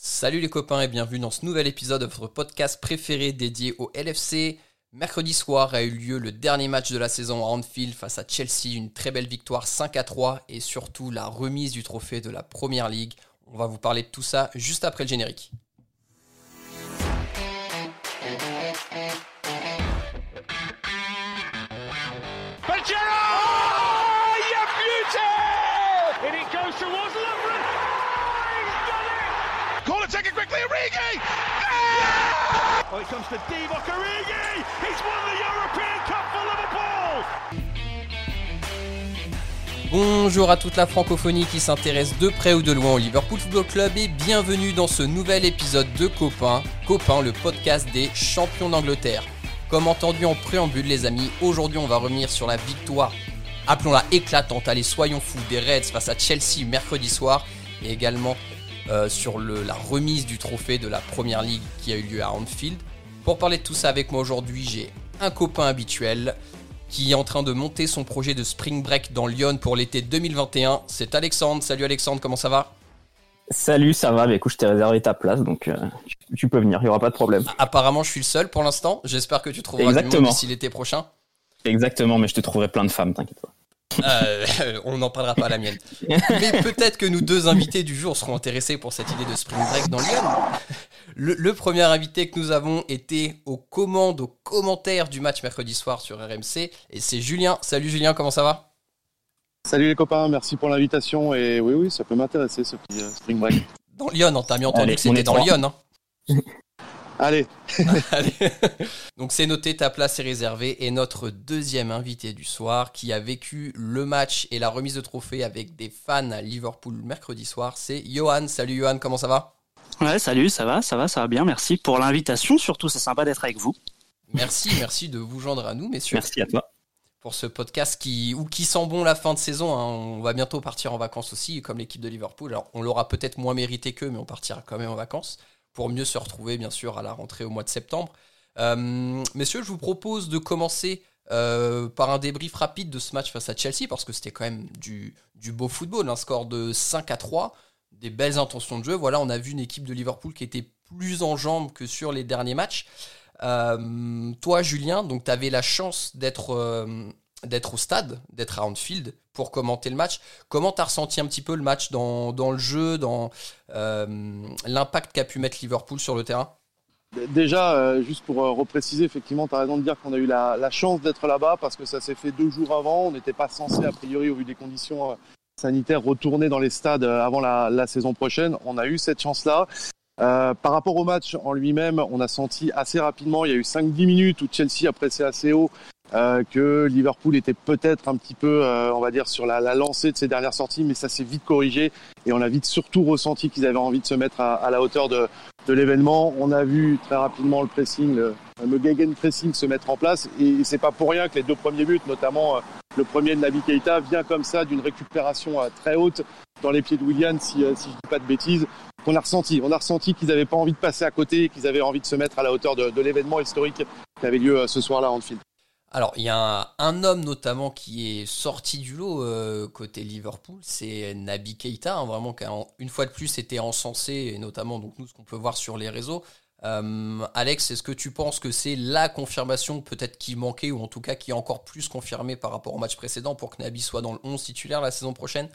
Salut les copains et bienvenue dans ce nouvel épisode de votre podcast préféré dédié au LFC. Mercredi soir a eu lieu le dernier match de la saison à Anfield face à Chelsea, une très belle victoire 5 à 3 et surtout la remise du trophée de la Première Ligue. On va vous parler de tout ça juste après le générique. Bonjour à toute la francophonie qui s'intéresse de près ou de loin au Liverpool Football Club et bienvenue dans ce nouvel épisode de Copain, Copain le podcast des champions d'Angleterre. Comme entendu en préambule les amis, aujourd'hui on va revenir sur la victoire, appelons-la éclatante, allez soyons fous, des Reds face à Chelsea mercredi soir et également euh, sur la remise du trophée de la Première Ligue qui a eu lieu à Anfield. Pour parler de tout ça avec moi aujourd'hui, j'ai un copain habituel qui est en train de monter son projet de Spring Break dans Lyon pour l'été 2021. C'est Alexandre. Salut Alexandre, comment ça va? Salut, ça va. Mais écoute, je t'ai réservé ta place, donc euh, tu peux venir, il n'y aura pas de problème. Apparemment, je suis le seul pour l'instant. J'espère que tu trouveras Exactement. du monde d'ici l'été prochain. Exactement, mais je te trouverai plein de femmes, t'inquiète pas. Euh, on n'en parlera pas à la mienne. Mais peut-être que nous deux invités du jour seront intéressés pour cette idée de Spring Break dans Lyon. Le, premier invité que nous avons était aux commandes, aux commentaires du match mercredi soir sur RMC. Et c'est Julien. Salut Julien, comment ça va? Salut les copains, merci pour l'invitation. Et oui, oui, ça peut m'intéresser ce petit euh, Spring Break. Dans Lyon, on t'a bien entendu que c'était dans Lyon. Hein Allez. Donc c'est noté, ta place est réservée. Et notre deuxième invité du soir, qui a vécu le match et la remise de trophée avec des fans à Liverpool mercredi soir, c'est Johan. Salut Johan, comment ça va? Ouais, salut, ça va, ça va, ça va bien. Merci pour l'invitation. Surtout, c'est sympa d'être avec vous. Merci, merci de vous joindre à nous, messieurs. Merci à toi. Pour ce podcast qui, ou qui sent bon la fin de saison. Hein. On va bientôt partir en vacances aussi, comme l'équipe de Liverpool. Alors, on l'aura peut-être moins mérité qu'eux, mais on partira quand même en vacances pour mieux se retrouver, bien sûr, à la rentrée au mois de septembre. Euh, messieurs, je vous propose de commencer euh, par un débrief rapide de ce match face à Chelsea, parce que c'était quand même du, beau football, un score de 5 à 3, des belles intentions de jeu. Voilà, on a vu une équipe de Liverpool qui était plus en jambes que sur les derniers matchs. Euh, toi, Julien, donc tu avais la chance d'être d'être au stade, d'être à Anfield pour commenter le match. Comment tu as ressenti un petit peu le match dans, dans le jeu, dans euh, l'impact qu'a pu mettre Liverpool sur le terrain? Déjà, euh, juste pour euh, repréciser, effectivement, tu as raison de dire qu'on a eu la, chance d'être là-bas parce que ça s'est fait deux jours avant. On n'était pas censé, a priori, au vu des conditions sanitaires, retourner dans les stades avant la, saison prochaine. On a eu cette chance-là. Euh, par rapport au match en lui-même, on a senti assez rapidement, il y a eu 5-10 minutes où Chelsea a pressé assez haut euh, que Liverpool était peut-être un petit peu, euh, on va dire, sur la, la, lancée de ses dernières sorties, mais ça s'est vite corrigé et on a vite surtout ressenti qu'ils avaient envie de se mettre à, à la hauteur de, de l'événement. On a vu très rapidement le pressing, le, le Gegen pressing se mettre en place et c'est pas pour rien que les deux premiers buts, notamment euh, le premier de Naby Keita, vient comme ça d'une récupération euh, très haute dans les pieds de Willian, si, si je dis pas de bêtises. On a ressenti, on a ressenti qu'ils n'avaient pas envie de passer à côté, qu'ils avaient envie de se mettre à la hauteur de, de l'événement historique qui avait lieu ce soir-là en Anfield. Alors, il y a un, homme notamment qui est sorti du lot euh, côté Liverpool, c'est Naby Keita, hein, vraiment une fois de plus était encensé, et notamment donc nous ce qu'on peut voir sur les réseaux. Euh, Alex, est-ce que tu penses que c'est la confirmation peut-être qui manquait, ou en tout cas qui est encore plus confirmée par rapport au match précédent pour que Naby soit dans le 11 titulaire la saison prochaine?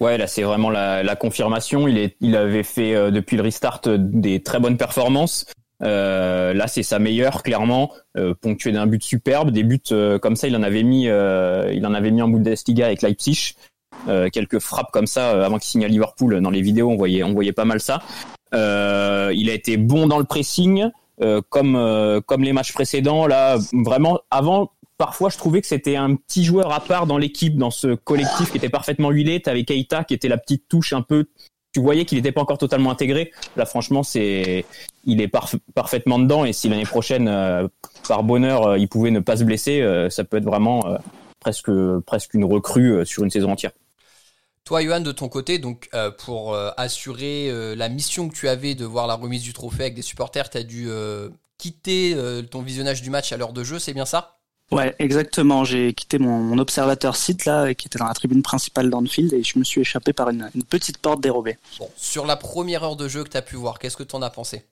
Ouais, là c'est vraiment la, confirmation. Il avait fait euh, depuis le restart des très bonnes performances. Euh, là, c'est sa meilleure, clairement, euh, ponctué d'un but superbe, des buts euh, comme ça. Il en avait mis, euh, il en avait mis en Bundesliga avec Leipzig. quelques frappes comme ça avant qu'il signe à Liverpool. Dans les vidéos, on voyait, on voyait pas mal ça. il a été bon dans le pressing, comme comme les matchs précédents. Là, vraiment, avant, parfois, je trouvais que c'était un petit joueur à part dans l'équipe, dans ce collectif qui était parfaitement huilé. T'avais Keita qui était la petite touche un peu tu voyais qu'il n'était pas encore totalement intégré. Là, franchement, c'est, il est parfaitement dedans. Et si l'année prochaine, euh, par bonheur, euh, il pouvait ne pas se blesser, euh, ça peut être vraiment presque, presque une recrue sur une saison entière. Toi, Johan, de ton côté, donc pour assurer la mission que tu avais de voir la remise du trophée avec des supporters, tu as dû quitter ton visionnage du match à l'heure de jeu, c'est bien ça? Ouais, exactement. J'ai quitté mon, observateur site là, qui était dans la tribune principale d'Anfield, et je me suis échappé par une, petite porte dérobée. Bon, sur la première heure de jeu que tu as pu voir, qu'est-ce que tu en as pensé?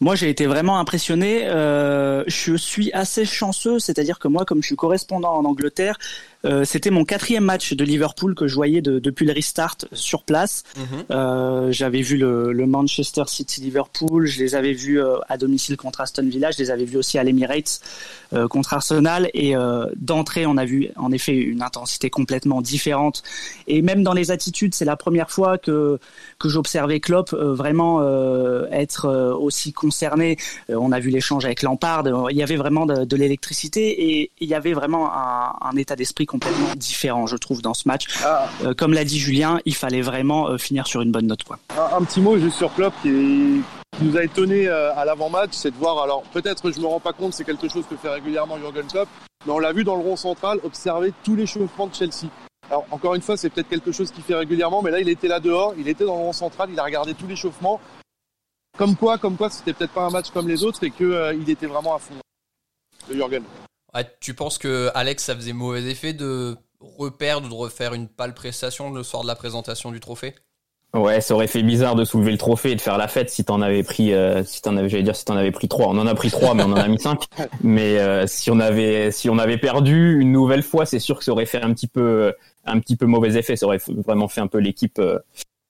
Moi, j'ai été vraiment impressionné. Euh, je suis assez chanceux, c'est-à-dire que moi, comme je suis correspondant en Angleterre, euh, c'était mon quatrième match de Liverpool que je voyais depuis le restart sur place. Mhm. Euh, j'avais vu le, le, Manchester City Liverpool, je les avais vus euh, à domicile contre Aston Villa, je les avais vus aussi à l'Emirates contre Arsenal et d'entrée on a vu en effet une intensité complètement différente et même dans les attitudes c'est la première fois que que j'observais Klopp vraiment être aussi concerné. on a vu l'échange avec Lampard, il y avait vraiment de, de l'électricité et il y avait vraiment un, un état d'esprit complètement différent, je trouve, dans ce match. Ah. Euh, comme l'a dit Julien, il fallait vraiment euh, finir sur une bonne note. Quoi. Un, petit mot juste sur Klopp qui, nous a étonné euh, à l'avant-match, c'est de voir, alors peut-être je me rends pas compte, c'est quelque chose que fait régulièrement Jurgen Klopp, mais on l'a vu dans le rond central observer tous les l'échauffement de Chelsea. Alors encore une fois, c'est peut-être quelque chose qu'il fait régulièrement, mais là il était là dehors, il était dans le rond central, il a regardé tout l'échauffement. Comme quoi, comme quoi, c'était peut-être pas un match comme les autres et qu'il il était vraiment à fond de Jurgen tu penses que Alex, ça faisait mauvais effet de reperdre ou de refaire une pâle prestation le soir de la présentation du trophée? Ouais, ça aurait fait bizarre de soulever le trophée et de faire la fête si t'en avais pris, euh, si t'en avais, j'allais dire si t'en avais pris trois. On en a pris trois, mais on en a mis cinq. Mais euh, si on avait, si on avait perdu une nouvelle fois, c'est sûr que ça aurait fait un petit peu, un petit peu mauvais effet. Ça aurait vraiment fait un peu l'équipe, euh,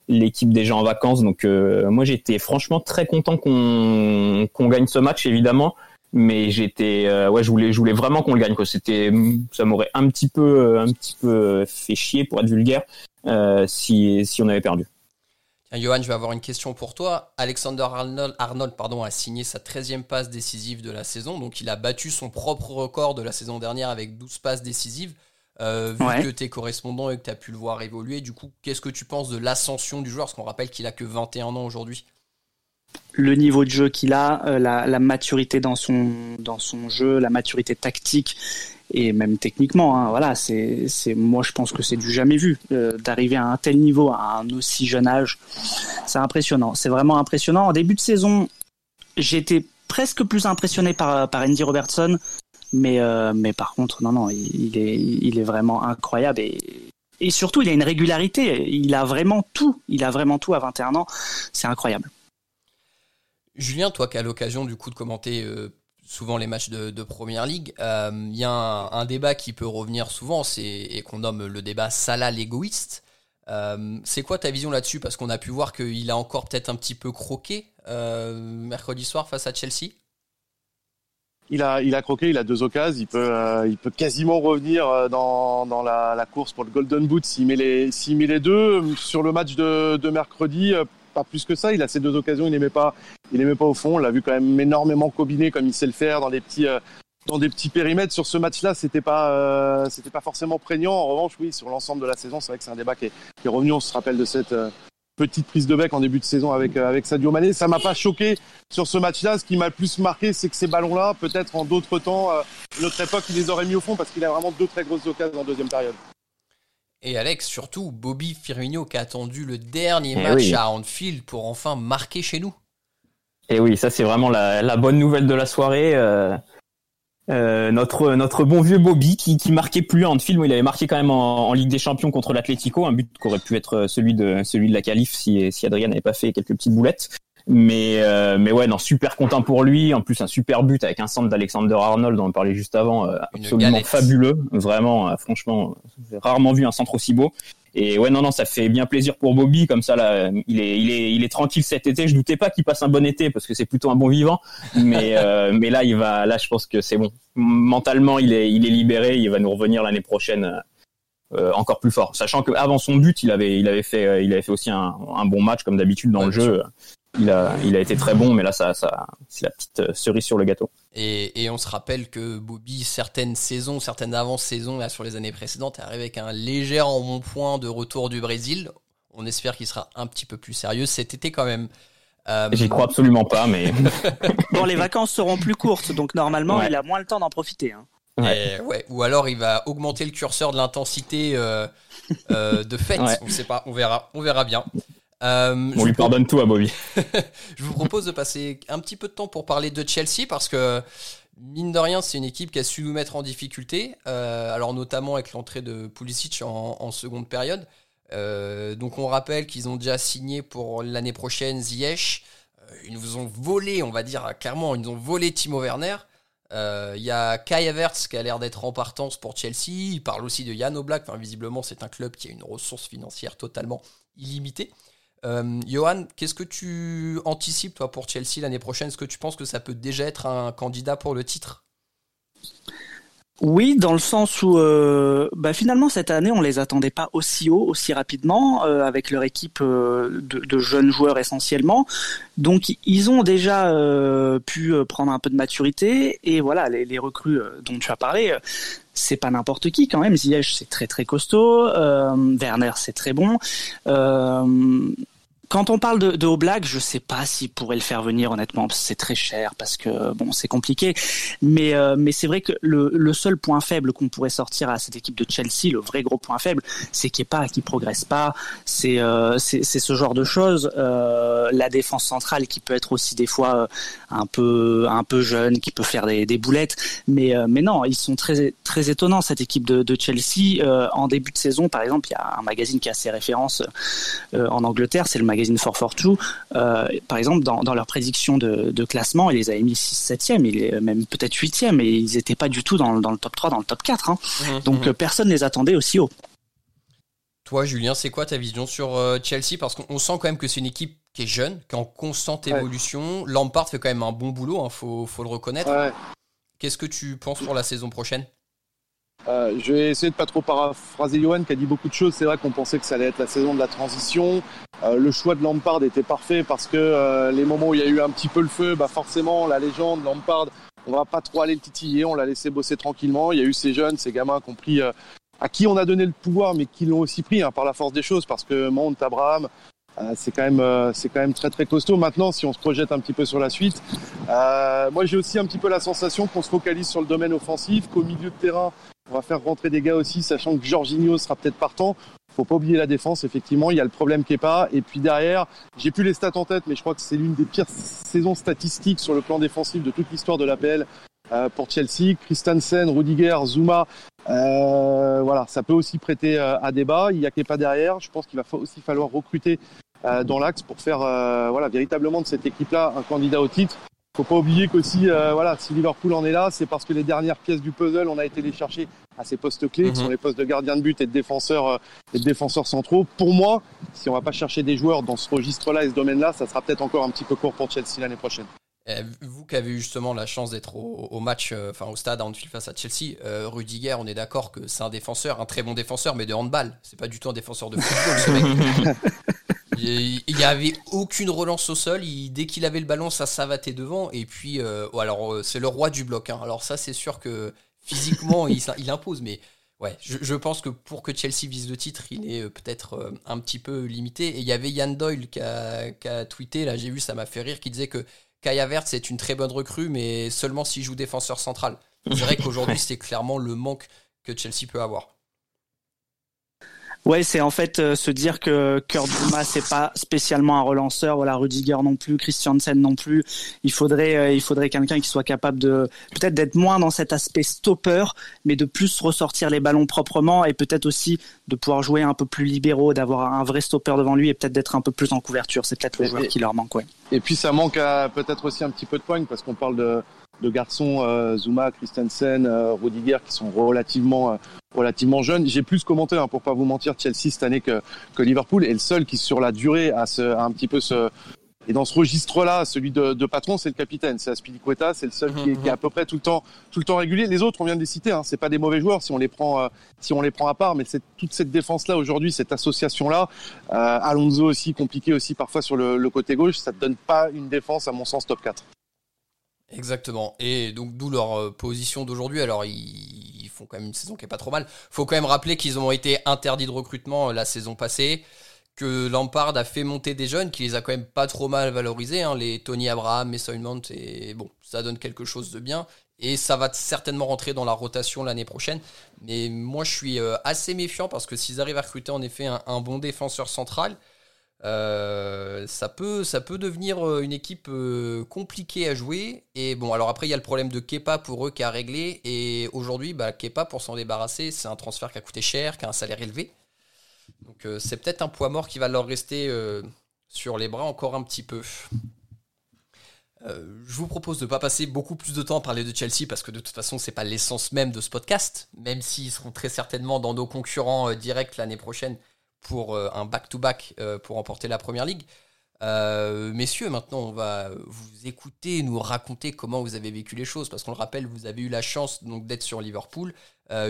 l'équipe déjà en vacances. Donc moi, j'étais franchement très content qu'on qu'on gagne ce match, évidemment mais j'étais euh, ouais je voulais je voulais vraiment qu'on le gagne quoi. C'était ça m'aurait un petit peu un petit peu fait chier pour être vulgaire euh, si si on avait perdu. Tiens, Johan je vais avoir une question pour toi. Alexander Arnold, Arnold pardon a signé sa 13e passe décisive de la saison. Donc il a battu son propre record de la saison dernière avec 12 passes décisives. Euh, vu que tu es correspondant et que tu as pu le voir évoluer du coup qu'est-ce que tu penses de l'ascension du joueur? Parce qu'on rappelle qu'il a que 21 ans aujourd'hui le niveau de jeu qu'il a, euh, la, maturité dans son dans son jeu, la maturité tactique et même techniquement. Hein, voilà, c'est c'est moi je pense que c'est du jamais vu euh, d'arriver à un tel niveau à un aussi jeune âge. C'est impressionnant. C'est vraiment impressionnant. En début de saison, j'étais presque plus impressionné par par Andy Robertson, mais euh, mais par contre non non, il, est il est vraiment incroyable et et surtout il a une régularité. Il a vraiment tout. Il a vraiment tout à 21 ans. C'est incroyable. Julien, toi qui as l'occasion du coup de commenter euh, souvent les matchs de, Première Ligue, il euh, y a un, débat qui peut revenir souvent, c'est et qu'on nomme le débat Salah l'égoïste. Euh, c'est quoi ta vision là-dessus? Parce qu'on a pu voir qu'il a encore peut-être un petit peu croqué mercredi soir face à Chelsea. Il a, il a croqué, il a deux occasions, il peut, il peut quasiment revenir dans, dans la, course pour le Golden Boot s'il met, les, met les deux. Sur le match de, de mercredi, pas plus que ça. Il a ces deux occasions, il n'aimait pas, il aimait pas au fond. On l'a vu quand même énormément combiner comme il sait le faire dans des petits, euh, dans des petits périmètres. Sur ce match-là, c'était pas, euh, c'était pas forcément prégnant. En revanche, oui, sur l'ensemble de la saison, c'est vrai que c'est un débat qui est, qui est, revenu. On se rappelle de cette euh, petite prise de bec en début de saison avec avec Sadio Mané. Ça m'a pas choqué sur ce match-là. Ce qui m'a le plus marqué, c'est que ces ballons-là, peut-être en d'autres temps, notre époque, il les aurait mis au fond parce qu'il a vraiment deux très grosses occasions en deuxième période. Et Alex, surtout Bobby Firmino qui a attendu le dernier eh match à Anfield pour enfin marquer chez nous. Et eh oui, ça c'est vraiment la, bonne nouvelle de la soirée. Euh, euh, notre notre bon vieux Bobby qui, qui marquait plus à Anfield, il avait marqué quand même en, Ligue des Champions contre l'Atlético, un but qui aurait pu être celui de celui de la qualif si si Adrien n'avait pas fait quelques petites boulettes. Mais euh, mais ouais, non, super content pour lui. En plus, un super but avec un centre d'Alexander Arnold, dont on parlait juste avant, euh, absolument fabuleux. Vraiment, euh, franchement, j'ai rarement vu un centre aussi beau. Et ouais, non, non, ça fait bien plaisir pour Bobby. Comme ça, là, il est, il est, il est tranquille cet été. Je doutais pas qu'il passe un bon été parce que c'est plutôt un bon vivant. Mais, mais là, il va, là, je pense que c'est bon. Mentalement, il est, il est libéré. Il va nous revenir l'année prochaine. Encore plus fort, sachant qu'avant son but, il avait, il avait fait, il avait fait aussi un, un bon match comme d'habitude dans le jeu il a, il a été très bon, mais là, ça, ça, c'est la petite euh, cerise sur le gâteau. Et, et, on se rappelle que Bobby, certaines saisons, certaines avant-saisons, là, sur les années précédentes, est arrivé avec un léger embonpoint de retour du Brésil. On espère qu'il sera un petit peu plus sérieux cet été quand même. Euh... J'y crois absolument pas, mais. bon, les vacances seront plus courtes, donc normalement, il a moins le temps d'en profiter. Hein. Ouais. ouais. Ou alors il va augmenter le curseur de l'intensité euh, euh, de fête. On sait pas, on verra, on verra bien. Euh, On lui pardonne tout à Bobby. je vous propose de passer un petit peu de temps pour parler de Chelsea parce que mine de rien, c'est une équipe qui a su nous mettre en difficulté, alors notamment avec l'entrée de Pulisic en, seconde période. donc on rappelle qu'ils ont déjà signé pour l'année prochaine Ziyech. ils nous ont volé, on va dire clairement, ils nous ont volé Timo Werner. Il y a Kai Havertz qui a l'air d'être en partance pour Chelsea. Il parle aussi de Jan Oblak. Enfin, visiblement, c'est un club qui a une ressource financière totalement illimitée. Euh, Johan, qu'est-ce que tu anticipes toi pour Chelsea l'année prochaine? Est-ce que tu penses que ça peut déjà être un candidat pour le titre? Oui, dans le sens où euh, bah finalement cette année on les attendait pas aussi haut, aussi rapidement, euh, avec leur équipe euh, de, jeunes joueurs essentiellement. Donc ils ont déjà pu prendre un peu de maturité et voilà les, les recrues dont tu as parlé, c'est pas n'importe qui quand même. Ziyech c'est très très costaud, Werner c'est très bon. Quand on parle de, de Oblak, je sais pas s'il pourrait le faire venir honnêtement, c'est très cher parce que bon, c'est compliqué. Mais euh, mais c'est vrai que le, le seul point faible qu'on pourrait sortir à cette équipe de Chelsea, le vrai gros point faible, c'est qu'il ait pas, qu'il progresse pas. C'est euh, c'est ce genre de choses. Euh, la défense centrale qui peut être aussi des fois un peu un peu jeune, qui peut faire des, des boulettes. Mais mais non, ils sont très très étonnants cette équipe de Chelsea. en début de saison, par exemple, il y a un magazine qui a ses références en Angleterre, c'est le magazine magazine 442, euh, par exemple, dans, dans leur prédiction de, de, classement, ils les avaient mis 6 7e, il même peut-être 8e, et ils n'étaient pas du tout dans, dans, le top 3, dans le top 4. Hein. Mmh, Donc mmh. Euh, personne ne les attendait aussi haut. Toi, Julien, c'est quoi ta vision sur euh, Chelsea? Parce qu'on sent quand même que c'est une équipe qui est jeune, qui est en constante évolution. Lampard fait quand même un bon boulot, il hein, faut, faut, le reconnaître. Qu'est-ce que tu penses pour la saison prochaine? Euh, je vais essayer de pas trop paraphraser Johan qui a dit beaucoup de choses. C'est vrai qu'on pensait que ça allait être la saison de la transition. Euh, le choix de Lampard était parfait parce que euh, les moments où il y a eu un petit peu le feu, bah forcément la légende Lampard, on va pas trop aller le titiller, on l'a laissé bosser tranquillement. Il y a eu ces jeunes, ces gamins qui ont pris, à qui on a donné le pouvoir, mais qui l'ont aussi pris hein, par la force des choses parce que Mount, Abraham, c'est quand même c'est quand même très très costaud. Maintenant, si on se projette un petit peu sur la suite, moi j'ai aussi un petit peu la sensation qu'on se focalise sur le domaine offensif, qu'au milieu de terrain on va faire rentrer des gars aussi, sachant que Jorginho sera peut-être partant. Faut pas oublier la défense, effectivement. Il y a le problème pas. Et puis derrière, j'ai plus les stats en tête, mais je crois que c'est l'une des pires saisons statistiques sur le plan défensif de toute l'histoire de l'APL euh, pour Chelsea. Christensen, Rudiger, Zuma, euh, voilà, ça peut aussi prêter euh, à débat. Il y a pas derrière. Je pense qu'il va aussi falloir recruter dans l'axe pour faire voilà véritablement de cette équipe-là un candidat au titre faut pas oublier qu'aussi, euh, voilà, si Liverpool en est là, c'est parce que les dernières pièces du puzzle, on a été les chercher à ces postes clés, qui mhm. sont les postes de gardien de but et de défenseurs, euh, et de défenseurs centraux. Pour moi, si on va pas chercher des joueurs dans ce registre-là et ce domaine-là, ça sera peut-être encore un petit peu court pour Chelsea l'année prochaine. Eh, vous qui avez eu justement la chance d'être au, match, euh, enfin au stade à Anfield face à Chelsea, Rudiger, on est d'accord que c'est un défenseur, un très bon défenseur, mais de handball. C'est pas du tout un défenseur de football, ce mec. Il n'y avait aucune relance au sol. dès qu'il avait le ballon, ça savatait devant. Et puis, euh, alors euh, c'est le roi du bloc. Hein. Alors ça, c'est sûr que physiquement, il, il, impose. Mais ouais, je, pense que pour que Chelsea vise le titre, il est euh, peut-être un petit peu limité. Et il y avait Yann Doyle qui a, tweeté, là j'ai vu, ça m'a fait rire, qui disait que Kaya Vert, c'est une très bonne recrue, mais seulement s'il joue défenseur central. C'est vrai qu'aujourd'hui, c'est clairement le manque que Chelsea peut avoir. Ouais, c'est en fait euh, se dire que Kurt Zuma c'est pas spécialement un relanceur, voilà Rudiger non plus, Christiansen non plus. Il faudrait euh, il faudrait quelqu'un qui soit capable de peut-être d'être moins dans cet aspect stopper, mais de plus ressortir les ballons proprement et peut-être aussi de pouvoir jouer un peu plus libéraux, d'avoir un vrai stopper devant lui et peut-être d'être un peu plus en couverture. C'est peut-être le joueur qui leur manque, ouais. Et puis ça manque peut-être aussi un petit peu de poigne parce qu'on parle de de garçons euh, Zuma, Christensen, euh, Rudiger qui sont relativement euh, relativement jeunes. J'ai plus commenté hein, pour pas vous mentir Chelsea cette année que que Liverpool est le seul qui sur la durée a, ce, un petit peu ce et dans ce registre-là, celui de, de patron, c'est le capitaine, c'est Aspilicueta, c'est le seul qui est, qui est, à peu près tout le temps, tout le temps régulier. Les autres, on vient de les citer, hein, c'est pas des mauvais joueurs si on les prend, si on les prend à part, mais c'est toute cette défense-là aujourd'hui, cette association-là. Euh, Alonso aussi compliqué aussi parfois sur le, le côté gauche, ça te donne pas une défense à mon sens top 4. Exactement. Et donc d'où leur euh, position d'aujourd'hui. Alors ils, font quand même une saison qui est pas trop mal. Faut quand même rappeler qu'ils ont été interdits de recrutement euh, la saison passée, que Lampard a fait monter des jeunes, qui les a quand même pas trop mal valorisés, hein, les Tony Abraham, Mason Mount, et bon, ça donne quelque chose de bien. Et ça va certainement rentrer dans la rotation l'année prochaine. Mais moi je suis euh, assez méfiant parce que s'ils arrivent à recruter en effet un bon défenseur central, Euh, ça, peut, devenir euh, une équipe euh, compliquée à jouer. Et bon, alors après, il y a le problème de Kepa pour eux qui a réglé. Et aujourd'hui, bah, Kepa, pour s'en débarrasser, c'est un transfert qui a coûté cher, qui a un salaire élevé. Donc c'est peut-être un poids mort qui va leur rester sur les bras encore un petit peu. je vous propose de ne pas passer beaucoup plus de temps à parler de Chelsea parce que de toute façon, c'est pas l'essence même de ce podcast, même s'ils seront très certainement dans nos concurrents directs l'année prochaine pour euh, un back-to-back euh, pour remporter la première ligue. Euh, messieurs, maintenant, on va vous écouter, nous raconter comment vous avez vécu les choses, parce qu'on le rappelle, vous avez eu la chance donc d'être sur Liverpool.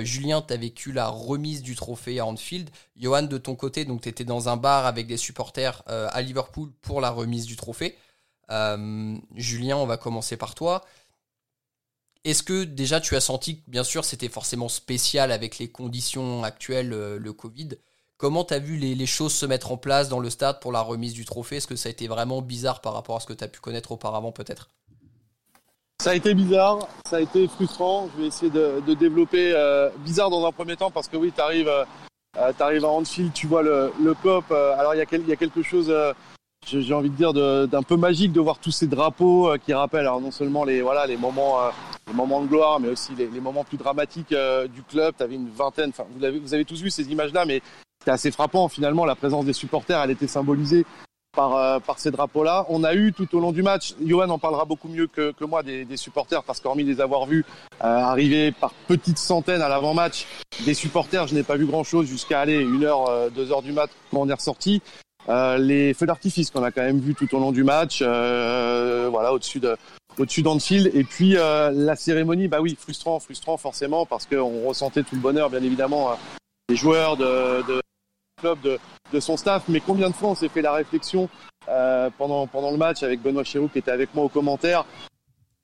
Julien, tu as vécu la remise du trophée à Anfield. Johan, de ton côté, tu étais dans un bar avec des supporters à Liverpool pour la remise du trophée. Julien, on va commencer par toi. Est-ce que déjà tu as senti que, bien sûr, c'était forcément spécial avec les conditions actuelles, le Covid Comment tu as vu les, choses se mettre en place dans le stade pour la remise du trophée? Est-ce que ça a été vraiment bizarre par rapport à ce que tu as pu connaître auparavant peut-être? Ça a été bizarre, ça a été frustrant. Je vais essayer de, développer euh, bizarre dans un premier temps parce que oui, tu arrives, euh, euh, à Anfield, tu vois le, pop. alors il y, a quelque chose, j'ai envie de dire, d'un peu magique de voir tous ces drapeaux qui rappellent alors, non seulement les, voilà, les, moments, les moments de gloire, mais aussi les, moments plus dramatiques du club. Tu avais une vingtaine, vous avez, vous avez tous vu ces images-là, mais c'était assez frappant finalement. La présence des supporters, elle était symbolisée par, euh, par ces drapeaux-là. On a eu tout au long du match, Johan en parlera beaucoup mieux que, que moi des, supporters parce qu'hormis les avoir vus euh, arriver par petites centaines à l'avant-match, des supporters, je n'ai pas vu grand-chose jusqu'à aller une heure, euh, deux heures du match quand on est ressorti. Euh, les feux d'artifice qu'on a quand même vu tout au long du match, voilà au-dessus de au-dessus d'Anfield et puis la cérémonie, bah oui, frustrant, frustrant forcément parce qu'on ressentait tout le bonheur bien évidemment des joueurs, de de, son staff. Mais combien de fois on s'est fait la réflexion euh, pendant, pendant le match avec Benoît Chéroux qui était avec moi au commentaire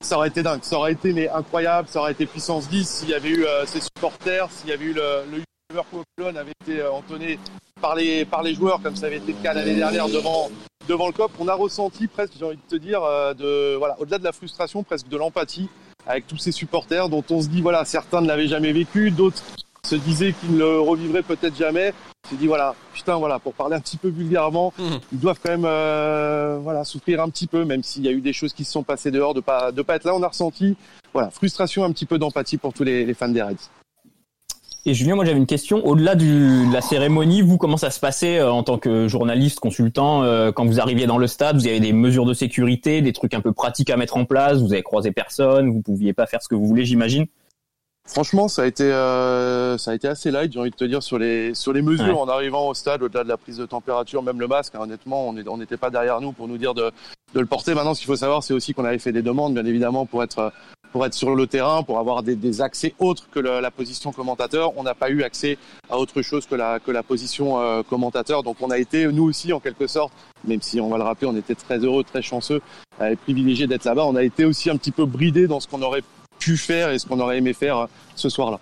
ça aurait été dingue, ça aurait été incroyable, ça aurait été puissance 10 s'il y avait eu euh, ses supporters, s'il y avait eu le, le Liverpool avait été euh, entonné par les, par les joueurs comme ça avait été le cas l'année dernière devant, devant le COP. On a ressenti presque, j'ai envie de te dire, de, voilà, au-delà de la frustration, presque de l'empathie avec tous ces supporters dont on se dit, voilà, certains ne l'avaient jamais vécu, d'autres se disaient qu'ils ne le revivraient peut-être jamais. J'ai dit voilà, putain voilà, pour parler un petit peu vulgairement, mhm. ils doivent quand même euh, voilà souffrir un petit peu, même s'il y a eu des choses qui se sont passées dehors, de pas de pas être là. On a ressenti voilà frustration, un petit peu d'empathie pour tous les, fans des Reds. Et Julien, moi j'avais une question. Au-delà de la cérémonie, vous comment ça se passait euh, en tant que journaliste, consultant, euh, quand vous arriviez dans le stade, vous avez des mesures de sécurité, des trucs un peu pratiques à mettre en place. Vous avez croisé personne, vous pouviez pas faire ce que vous voulez, j'imagine? Franchement, ça a été euh, ça a été assez light, j'ai envie de te dire sur les sur les mesures en arrivant au stade, au-delà de la prise de température, même le masque. Hein, honnêtement, on n'était pas derrière nous pour nous dire de, de le porter. Maintenant, ce qu'il faut savoir, c'est aussi qu'on avait fait des demandes, bien évidemment, pour être pour être sur le terrain, pour avoir des, des accès autres que la position commentateur. On n'a pas eu accès à autre chose que la que la position euh, commentateur. Donc, on a été nous aussi en quelque sorte, même si on va le rappeler, on était très heureux, très chanceux et privilégiés d'être là-bas. On a été aussi un petit peu bridé dans ce qu'on aurait pu faire et ce qu'on aurait aimé faire euh, ce soir-là.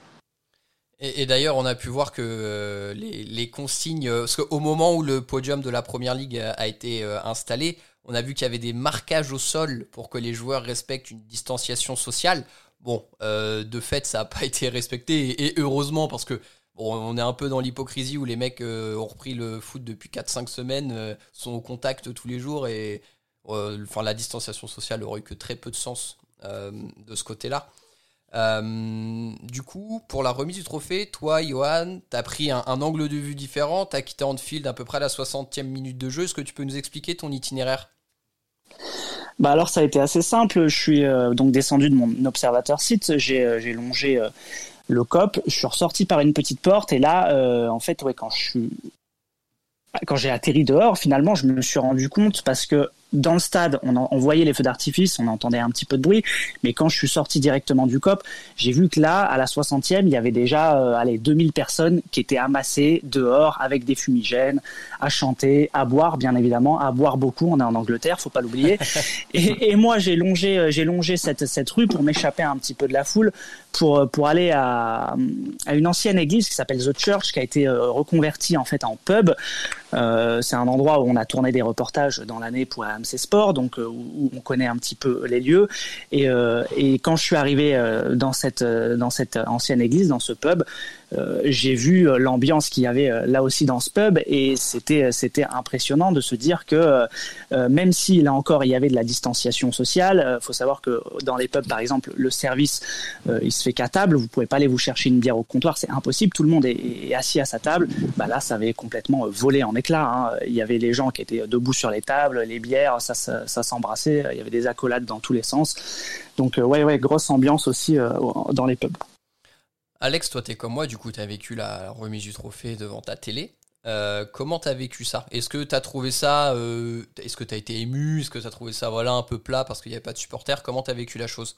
Et, d'ailleurs, on a pu voir que euh, les, consignes, euh, parce qu'au moment où le podium de la Première Ligue a, été installé, on a vu qu'il y avait des marquages au sol pour que les joueurs respectent une distanciation sociale. Bon, de fait, ça n'a pas été respecté, et, heureusement, parce que bon, on est un peu dans l'hypocrisie où les mecs ont repris le foot depuis 4-5 semaines, sont au contact tous les jours, et la distanciation sociale aurait eu que très peu de sens de ce côté-là. Euh, du coup, pour la remise du trophée, toi, Johan, tu as pris un, angle de vue différent, tu as quitté Anfield à peu près à la 60e minute de jeu. Est-ce que tu peux nous expliquer ton itinéraire? Bah alors ça a été assez simple. Je suis euh, donc descendu de mon observateur site, j'ai longé le COP, je suis ressorti par une petite porte et là, en fait, ouais, quand je suis quand j'ai atterri dehors, finalement, je me suis rendu compte parce que dans le stade, on, voyait les feux d'artifice, on entendait un petit peu de bruit, mais quand je suis sorti directement du COP, j'ai vu que là, à la 60e, il y avait déjà euh, allez, 2000 personnes qui étaient amassées dehors avec des fumigènes, à chanter, à boire, bien évidemment, à boire beaucoup, on est en Angleterre, faut pas l'oublier. et, et, moi, j'ai longé, euh, j'ai longé cette, cette rue pour m'échapper un petit peu de la foule, pour, euh, pour aller à, à une ancienne église qui s'appelle The Church, qui a été euh, reconvertie en fait en pub. Euh, c'est un endroit où on a tourné des reportages dans l'année pour AMC Sport, donc où, on connaît un petit peu les lieux. Et, et quand je suis arrivé dans cette dans cette ancienne église, dans ce pub, euh, j'ai vu euh, l'ambiance qu'il y avait euh, là aussi dans ce pub et c'était c'était impressionnant de se dire que même si là encore il y avait de la distanciation sociale, faut savoir que dans les pubs par exemple le service il se fait qu'à table, vous pouvez pas aller vous chercher une bière au comptoir, c'est impossible, tout le monde est, assis à sa table. Bah là ça avait complètement volé en éclats. Hein. Il y avait les gens qui étaient debout sur les tables, les bières, ça ça, s'embrassait, il y avait des accolades dans tous les sens. Donc ouais ouais grosse ambiance aussi dans les pubs. Alex, toi, tu es comme moi, du coup, tu as vécu la remise du trophée devant ta télé. Euh, comment tu as vécu ça? Est-ce que tu as trouvé ça euh, Est-ce que tu as été ému? Est-ce que tu as trouvé ça voilà, un peu plat parce qu'il n'y avait pas de supporters? Comment tu as vécu la chose?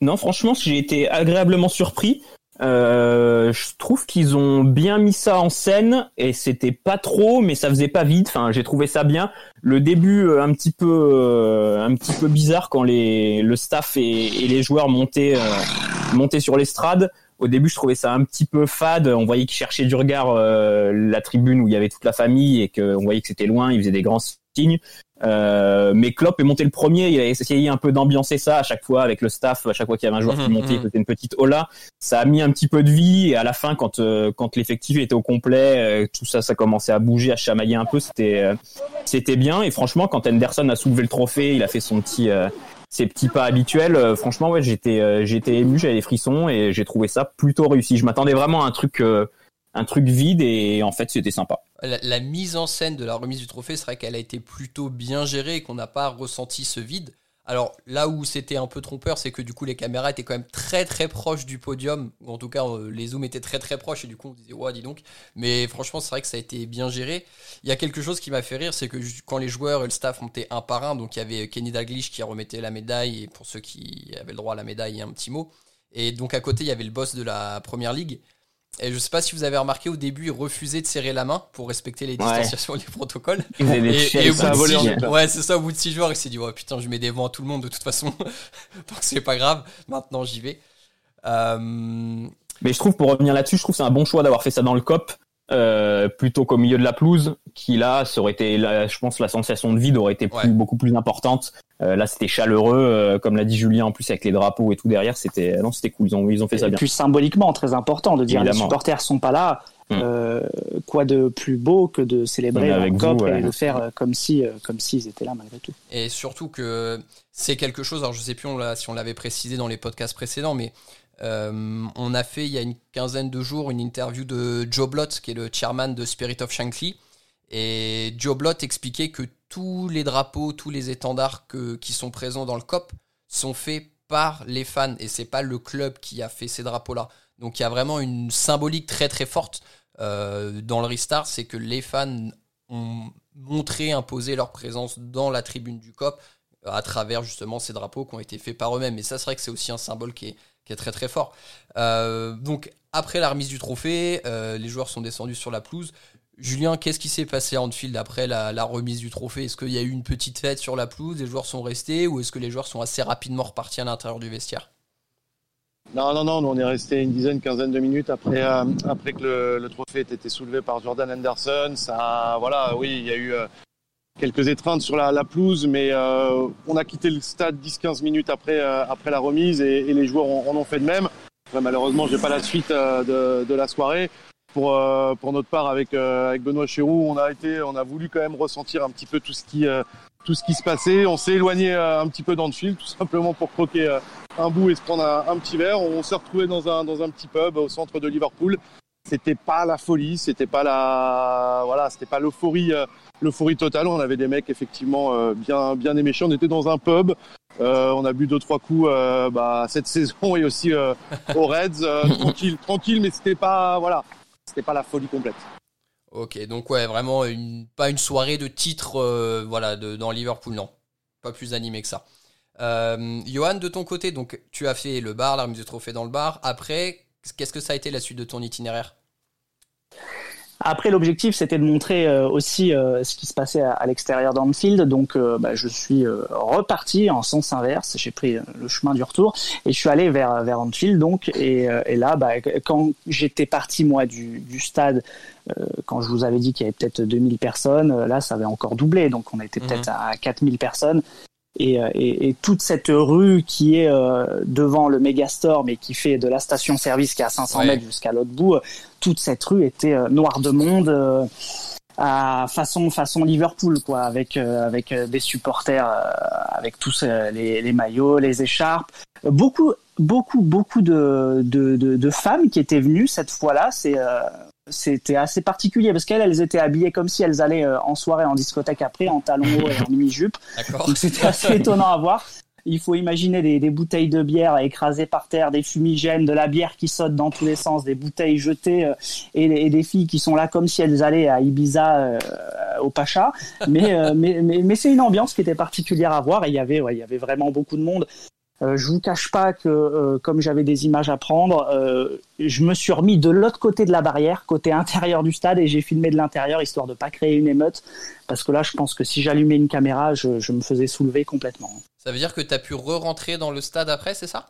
Non, franchement, j'ai été agréablement surpris. Euh, je trouve qu'ils ont bien mis ça en scène et c'était pas trop, mais ça faisait pas vide. Enfin, j'ai trouvé ça bien. Le début un petit peu, bizarre quand le staff et, et les joueurs montaient, montaient sur l'estrade au début, je trouvais ça un petit peu fade. On voyait qu'ils cherchaient du regard euh, la tribune où il y avait toute la famille et qu'on voyait que c'était loin. Ils faisaient des grands signes. Euh, mais Klopp est monté le premier. Il a essayé un peu d'ambiancer ça à chaque fois avec le staff. À chaque fois qu'il y avait un joueur qui mhm, montait, il mhm. faisait une petite hola. Ça a mis un petit peu de vie. Et à la fin, quand euh, quand l'effectif était au complet, tout ça, ça commençait à bouger, à chamailler un peu. C'était c'était bien. Et franchement, quand Henderson a soulevé le trophée, il a fait son petit ces petits pas habituels. Euh, franchement, ouais, j'étais euh, j'étais ému, j'avais des frissons et j'ai trouvé ça plutôt réussi. Je m'attendais vraiment à un truc euh, un truc vide et en fait c'était sympa. La, mise en scène de la remise du trophée, c'est vrai qu'elle a été plutôt bien gérée et qu'on n'a pas ressenti ce vide. Alors là où c'était un peu trompeur, c'est que du coup les caméras étaient quand même très très proches du podium, ou en tout cas euh, les zooms étaient très très proches et du coup on disait ouais dis donc. Mais franchement c'est vrai que ça a été bien géré. Il y a quelque chose qui m'a fait rire, c'est que quand les joueurs et le staff montaient un par un, donc il y avait Kenny Dalglish qui remettait la médaille et pour ceux qui avaient le droit à la médaille un petit mot. Et donc à côté il y avait le boss de la première ligue et je sais pas si vous avez remarqué au début, il refusait de serrer la main pour respecter les distanciations et les protocoles. Il et, au bout de six, ouais, c'est ça. Au bout de six jours, il s'est dit ouais putain, je mets des vents à tout le monde de toute façon, donc c'est pas grave. Maintenant, j'y vais. Euh, Mais je trouve pour revenir là-dessus, je trouve c'est un bon choix d'avoir fait ça dans le COP euh, plutôt qu'au milieu de la pelouse, qui là, ça aurait été, je pense, la sensation de vide aurait été beaucoup plus importante. Euh, là, c'était chaleureux, euh, comme l'a dit Julien, en plus avec les drapeaux et tout derrière, c'était non, c'était cool. Ils ont, ils ont fait ça bien. Plus symboliquement, très important de dire les supporters sont pas là. Mm. quoi de plus beau que de célébrer avec COP et de faire comme si, comme s'ils étaient là malgré tout. Et surtout que c'est quelque chose. Alors, je sais plus si on l'avait précisé dans les podcasts précédents, mais euh, on a fait il y a une quinzaine de jours une interview de Joe Blott, qui est le chairman de Spirit of Shankly. Et Joe Blott expliquait que tous les drapeaux, tous les étendards qui sont présents dans le COP sont faits par les fans et c'est pas le club qui a fait ces drapeaux-là. Donc il y a vraiment une symbolique très très forte euh, dans le restart, c'est que les fans ont montré, imposé leur présence dans la tribune du COP à travers justement ces drapeaux qui ont été faits par eux-mêmes. Et ça, c'est vrai que c'est aussi un symbole qui est, qui est très très fort. Euh, donc après la remise du trophée, euh, les joueurs sont descendus sur la pelouse. Julien, qu'est-ce qui s'est passé à Anfield après la, remise du trophée? Est-ce qu'il y a eu une petite fête sur la pelouse, les joueurs sont restés, ou est-ce que les joueurs sont assez rapidement repartis à l'intérieur du vestiaire? Non, non, non, on est resté une dizaine, quinzaine de minutes après, euh, après que le, trophée ait été soulevé par Jordan Anderson. Ça, voilà, oui, il y a eu quelques étreintes sur la, pelouse, mais euh, on a quitté le stade 10-15 minutes après, euh, après la remise et, les joueurs en ont fait de même. malheureusement, j'ai pas la suite euh, de, la soirée. Pour, pour notre part, avec, avec Benoît Chéroux, on a été, on a voulu quand même ressentir un petit peu tout ce qui, tout ce qui se passait. On s'est éloigné un petit peu dans le fil, tout simplement pour croquer un bout et se prendre un, petit verre. On s'est retrouvé dans un, dans un petit pub au centre de Liverpool c'était pas la folie, c'était pas la voilà, c'était pas l'euphorie l'euphorie totale. On avait des mecs effectivement euh, bien bien éméchés. On était dans un pub. Euh, on a bu deux trois coups euh, bah, cette saison et aussi aux Reds tranquille tranquille mais c'était pas voilà c'était pas la folie complète. Ok donc ouais vraiment une, pas une soirée de titre voilà de, dans Liverpool non pas plus animé que ça. Johan de ton côté donc tu as fait le bar la remise de trophée dans le bar après qu'est-ce que ça a été la suite de ton itinéraire? Après, l'objectif, c'était de montrer euh, aussi euh, ce qui se passait à, l'extérieur d'Anfield. Donc, euh, bah, je suis reparti en sens inverse. J'ai pris le chemin du retour et je suis allé vers vers Anfield. Donc, et, et là, bah, quand j'étais parti moi du, du stade, quand je vous avais dit qu'il y avait peut-être 2000 personnes, là, ça avait encore doublé. Donc, on était peut-être mhm. à 4000 personnes. et, et, toute cette rue qui est devant le Megastore, mais qui fait de la station-service qui est à 500 mètres jusqu'à l'autre bout, toute cette rue était noire de monde à façon façon Liverpool quoi avec avec des supporters avec tous les, les, maillots les écharpes. Beaucoup beaucoup beaucoup de, de, de, de femmes qui étaient venues cette fois-là c'est c'était assez particulier parce qu'elles elles étaient habillées comme si elles allaient euh, en soirée en discothèque après en talons hauts et en mini jupe donc c'était assez étonnant à voir il faut imaginer des, des, bouteilles de bière écrasées par terre, des fumigènes, de la bière qui saute dans tous les sens, des bouteilles jetées euh, et, et, des filles qui sont là comme si elles allaient à Ibiza euh, au Pacha. Mais, mais, mais, mais c'est une ambiance qui était particulière à voir et il y avait, ouais, il y avait vraiment beaucoup de monde. Euh, je vous cache pas que euh, comme j'avais des images à prendre, euh, je me suis remis de l'autre côté de la barrière, côté intérieur du stade, et j'ai filmé de l'intérieur histoire de pas créer une émeute, parce que là, je pense que si j'allumais une caméra, je, me faisais soulever complètement. Ça veut dire que tu as pu re-rentrer dans le stade après, c'est ça?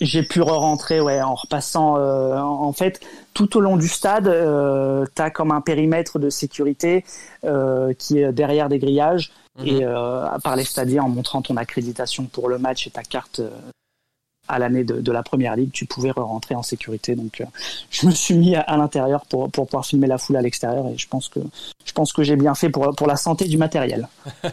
J'ai pu re-rentrer ouais, en repassant. en fait, tout au long du stade, tu as comme un périmètre de sécurité qui est derrière des grillages. Et mhm. euh, par les stadiers, en montrant ton accréditation pour le match et ta carte euh, à l'année de, de, la première ligue, tu pouvais rentrer en sécurité. Donc, euh, je me suis mis à, l'intérieur pour, pour pouvoir filmer la foule à l'extérieur et je pense que je pense que j'ai bien fait pour, pour la santé du matériel.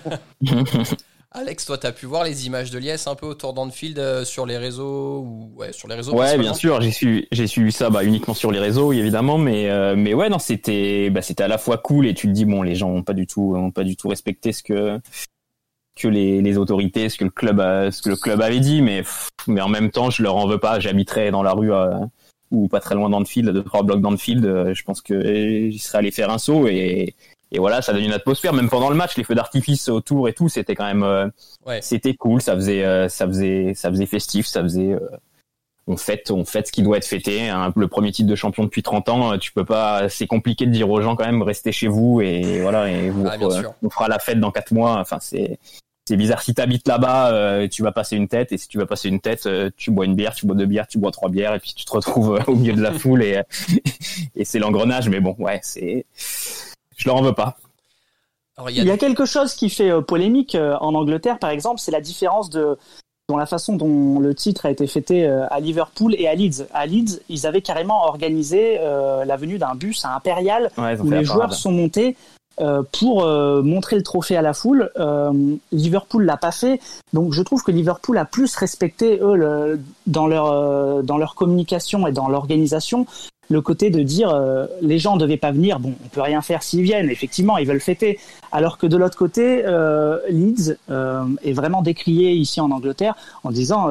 Alex, toi, tu as pu voir les images de Lies un peu autour d'Anfield euh, sur les réseaux ou ouais, sur les réseaux Ouais, bien sûr, j'ai suivi, j'ai suivi ça bah, uniquement sur les réseaux, évidemment, mais euh, mais ouais, non, c'était bah, c'était à la fois cool et tu te dis bon, les gens ont pas du tout ont pas du tout respecté ce que que les, les autorités, ce que le club a, ce que le club avait dit, mais mais en même temps, je leur en veux pas. J'habiterais dans la rue euh, ou pas très loin d'Anfield, de trois blocs d'Anfield. Je pense que j'y serais allé faire un saut et et voilà, ça donne une atmosphère. Même pendant le match, les feux d'artifice autour et tout, c'était quand même, euh, c'était cool. Ça faisait, euh, ça faisait, ça faisait festif. Ça faisait, euh, on fête, on fête ce qui doit être fêté. Hein. Le premier titre de champion depuis 30 ans, tu peux pas. C'est compliqué de dire aux gens quand même restez chez vous et voilà et vous, ah, on fera la fête dans quatre mois. Enfin c'est c'est bizarre. Si t'habites là-bas, tu vas passer une tête, et si tu vas passer une tête, tu bois une bière, tu bois deux bières, tu bois trois bières, et puis tu te retrouves au milieu de la foule, et, et c'est l'engrenage. Mais bon, ouais, c'est, je leur en veux pas. il, y a... quelque chose qui fait euh, polémique euh, en Angleterre, par exemple, c'est la différence de dans la façon dont le titre a été fêté euh, à Liverpool et à Leeds. À Leeds, ils avaient carrément organisé la venue d'un bus à Impérial où les joueurs sont montés pour montrer le trophée à la foule. Liverpool l'a pas fait, donc je trouve que Liverpool a plus respecté eux le, dans leur dans leur communication et dans l'organisation le côté de dire euh, les gens ne devaient pas venir, bon, on peut rien faire s'ils viennent, effectivement, ils veulent fêter. Alors que de l'autre côté, euh, Leeds euh, est vraiment décrié ici en Angleterre en disant